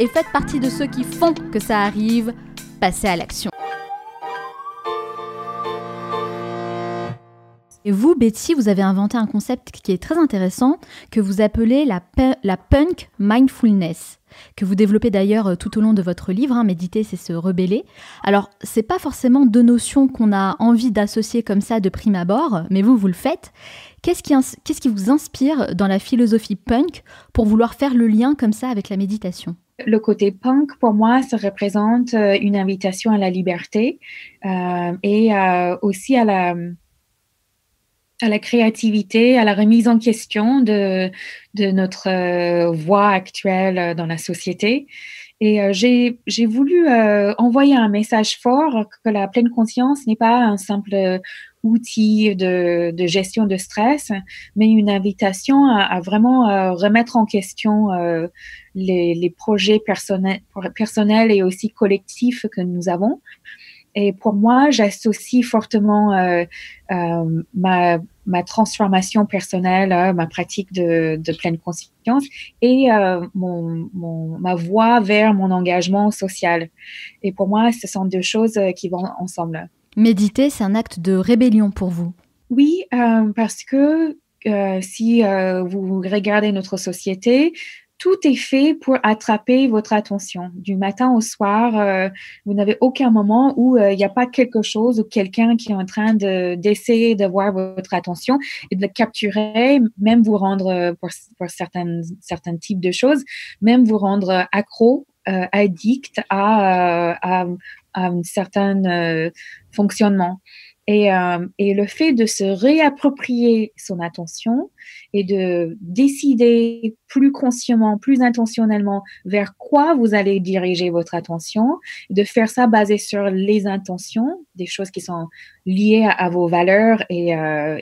et faites partie de ceux qui font que ça arrive. Passez à l'action. Et vous, Betty, vous avez inventé un concept qui est très intéressant, que vous appelez la, la punk mindfulness, que vous développez d'ailleurs euh, tout au long de votre livre. Hein, Méditer, c'est se rebeller. Alors, c'est pas forcément deux notions qu'on a envie d'associer comme ça de prime abord, mais vous, vous le faites. Qu'est-ce qui, qu'est-ce qui vous inspire dans la philosophie punk pour vouloir faire le lien comme ça avec la méditation? Le côté punk, pour moi, ça représente euh, une invitation à la liberté euh, et euh, aussi à la, créativité, à la remise en question de, de notre voie actuelle dans la société. Et euh, j'ai voulu euh, envoyer un message fort que la pleine conscience n'est pas un simple outil de, de, gestion de stress, mais une invitation à, à vraiment remettre en question les, les, projets personnels, personnels et aussi collectifs que nous avons. Et pour moi, j'associe fortement euh, euh, ma, ma, transformation personnelle, euh, ma pratique de, de, pleine conscience et euh, mon, mon, ma voie vers mon engagement social. Et pour moi, ce sont deux choses qui vont ensemble. Méditer, c'est un acte de rébellion pour vous? Oui, parce que si vous regardez notre société, tout est fait pour attraper votre attention. Du matin au soir, euh, vous n'avez aucun moment où euh, il n'y a pas quelque chose ou quelqu'un qui est en train de, d'essayer de voir votre attention et de le capturer, même vous rendre, euh, pour, pour certains, certains types de choses, même vous rendre accro, addict à, à, à un certain fonctionnement. Et, euh, et, le fait de se réapproprier son attention et de décider plus consciemment, plus intentionnellement vers quoi vous allez diriger votre attention, de faire ça basé sur les intentions, des choses qui sont liées à, vos valeurs et, euh,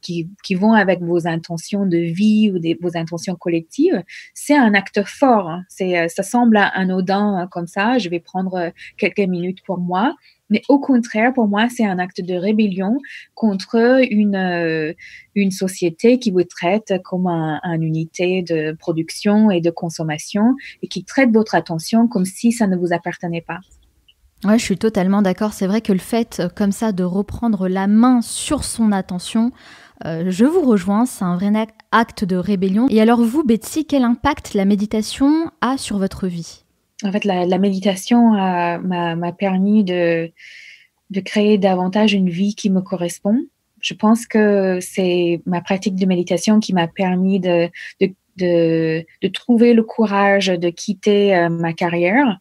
qui, vont avec vos intentions de vie ou vos intentions collectives, c'est un acte fort. Hein. Euh, ça semble anodin hein, comme ça. Je vais prendre quelques minutes pour moi mais au contraire, pour moi, c'est un acte de rébellion contre une, euh, une société qui vous traite comme un, unité de production et de consommation et qui traite votre attention comme si ça ne vous appartenait pas. Ouais, je suis totalement d'accord. C'est vrai que le fait euh, comme ça de reprendre la main sur son attention, euh, je vous rejoins, c'est un vrai acte de rébellion. Et alors vous, Betsy, quel impact la méditation a sur votre vie? En fait, la, méditation m'a permis de, créer davantage une vie qui me correspond. Je pense que c'est ma pratique de méditation qui m'a permis de, trouver le courage de quitter euh, ma carrière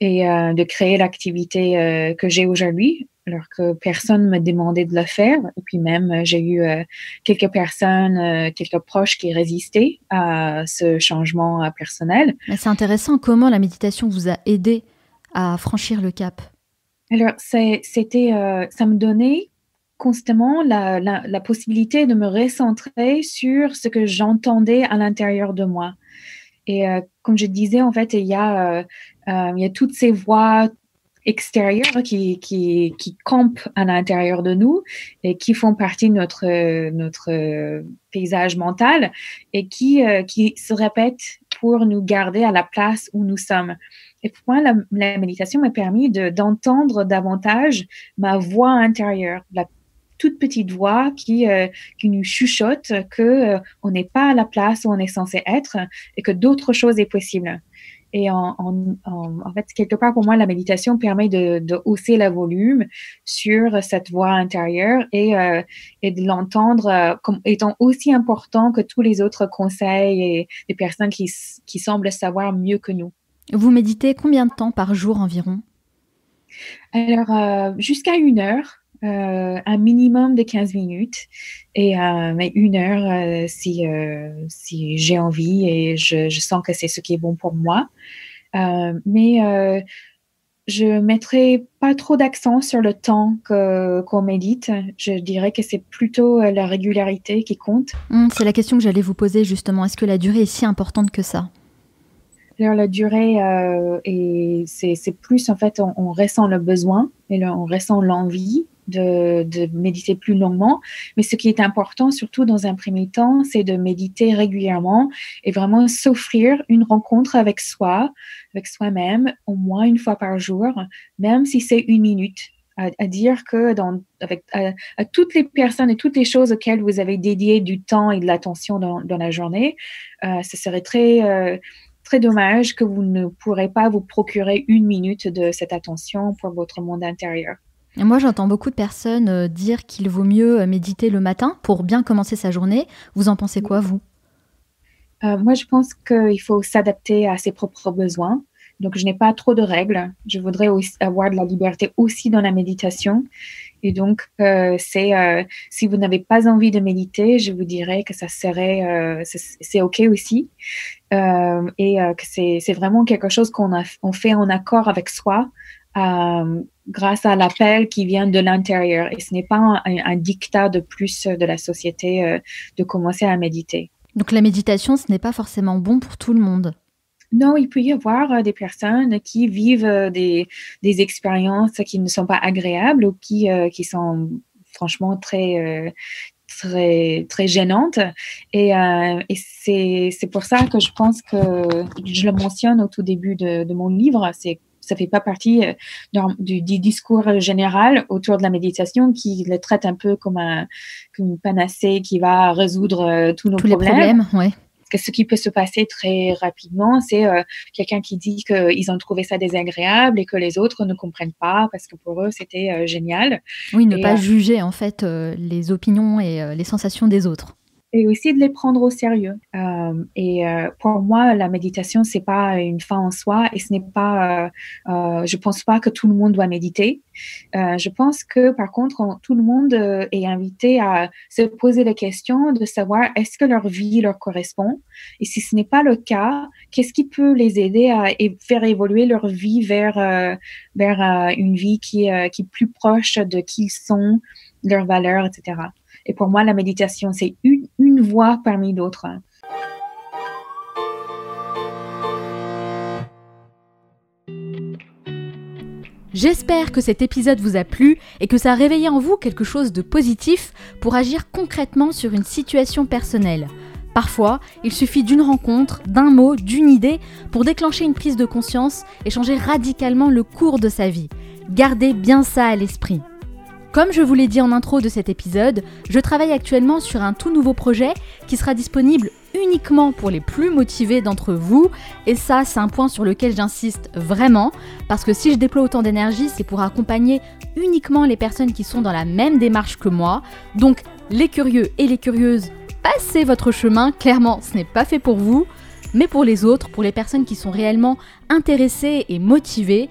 et euh, de créer l'activité euh, que j'ai aujourd'hui alors que personne me demandait de le faire. Et puis même, euh, j'ai eu euh, quelques personnes, euh, quelques proches qui résistaient à ce changement personnel. C'est intéressant comment la méditation vous a aidé à franchir le cap. Alors, c'était, ça me donnait constamment la, la, possibilité de me recentrer sur ce que j'entendais à l'intérieur de moi. Et comme je disais, en fait, il y a, il y a toutes ces voix extérieures qui, qui, qui campent à l'intérieur de nous et qui font partie de notre, notre paysage mental et qui, qui se répètent pour nous garder à la place où nous sommes. Et pour moi, la, méditation m'a permis d'entendre davantage ma voix intérieure, la toute petite voix qui, euh, qui nous chuchote que euh, on n'est pas à la place où on est censé être et que d'autres choses est possible. Et en, fait, quelque part, pour moi, la méditation permet de, de hausser le volume sur cette voix intérieure et, euh, et de l'entendre comme étant aussi important que tous les autres conseils et des personnes qui, qui semblent savoir mieux que nous. Vous méditez combien de temps par jour environ? Alors, euh, jusqu'à une heure. Euh, un minimum de 15 minutes et euh, mais une heure si, si j'ai envie et je, je sens que c'est ce qui est bon pour moi. mais je mettrai pas trop d'accent sur le temps qu'on médite. Je dirais que c'est plutôt la régularité qui compte. Hum, c'est la question que j'allais vous poser justement. Est-ce que la durée est si importante que ça? Alors, la durée, euh, et c'est plus en fait, on, ressent le besoin et on ressent l'envie de, méditer plus longuement. Mais ce qui est important, surtout dans un premier temps, c'est de méditer régulièrement et vraiment s'offrir une rencontre avec soi, avec soi-même, au moins une fois par jour, même si c'est une minute. À, dire que dans, avec, à, toutes les personnes et toutes les choses auxquelles vous avez dédié du temps et de l'attention dans, dans, la journée, euh, ce serait très euh, très dommage que vous ne pourrez pas vous procurer une minute de cette attention pour votre monde intérieur. Moi, j'entends beaucoup de personnes euh, dire qu'il vaut mieux euh, méditer le matin pour bien commencer sa journée. Vous en pensez quoi, vous? Euh, Moi, je pense qu'il faut s'adapter à ses propres besoins. Donc, je n'ai pas trop de règles. Je voudrais avoir de la liberté aussi dans la méditation. Et donc, c'est si vous n'avez pas envie de méditer, je vous dirais que ça serait, c'est ok aussi, et que c'est vraiment quelque chose qu'on on fait en accord avec soi. Grâce à l'appel qui vient de l'intérieur et ce n'est pas un, un, dictat de plus de la société de commencer à méditer. Donc la méditation, ce n'est pas forcément bon pour tout le monde. Non, il peut y avoir euh, des personnes qui vivent euh, des, des, expériences qui ne sont pas agréables ou qui, euh, qui sont franchement très, très, très gênantes. Et, et c'est pour ça que je pense que je le mentionne au tout début de, de mon livre. C'est ça fait pas partie du, du, discours général autour de la méditation qui le traite un peu comme, un, comme une panacée qui va résoudre tous nos tous problèmes. Les problèmes ouais ce qui peut se passer très rapidement, c'est euh, quelqu'un qui dit qu'ils ont trouvé ça désagréable et que les autres ne comprennent pas parce que pour eux c'était euh, génial. Oui, ne pas euh, juger en fait les opinions et les sensations des autres et aussi de les prendre au sérieux. Euh, et euh, pour moi, la méditation, c'est pas une fin en soi et ce n'est pas, euh, euh je pense pas que tout le monde doit méditer. Je pense que par contre, tout le monde est invité à se poser la question de savoir est-ce que leur vie leur correspond et si ce n'est pas le cas, qu'est-ce qui peut les aider à faire évoluer leur vie vers vers une vie qui, qui est plus proche de qui ils sont, leurs valeurs, etc. Et pour moi, la méditation, c'est une, voie parmi d'autres. J'espère que cet épisode vous a plu et que ça a réveillé en vous quelque chose de positif pour agir concrètement sur une situation personnelle. Parfois, il suffit d'une rencontre, d'un mot, d'une idée pour déclencher une prise de conscience et changer radicalement le cours de sa vie. Gardez bien ça à l'esprit. Comme je vous l'ai dit en intro de cet épisode, je travaille actuellement sur un tout nouveau projet qui sera disponible uniquement pour les plus motivés d'entre vous. Et ça, c'est un point sur lequel j'insiste vraiment, parce que si je déploie autant d'énergie, c'est pour accompagner uniquement les personnes qui sont dans la même démarche que moi. Donc, les curieux et les curieuses, passez votre chemin, clairement, ce n'est pas fait pour vous. Mais pour les autres, pour les personnes qui sont réellement intéressées et motivées,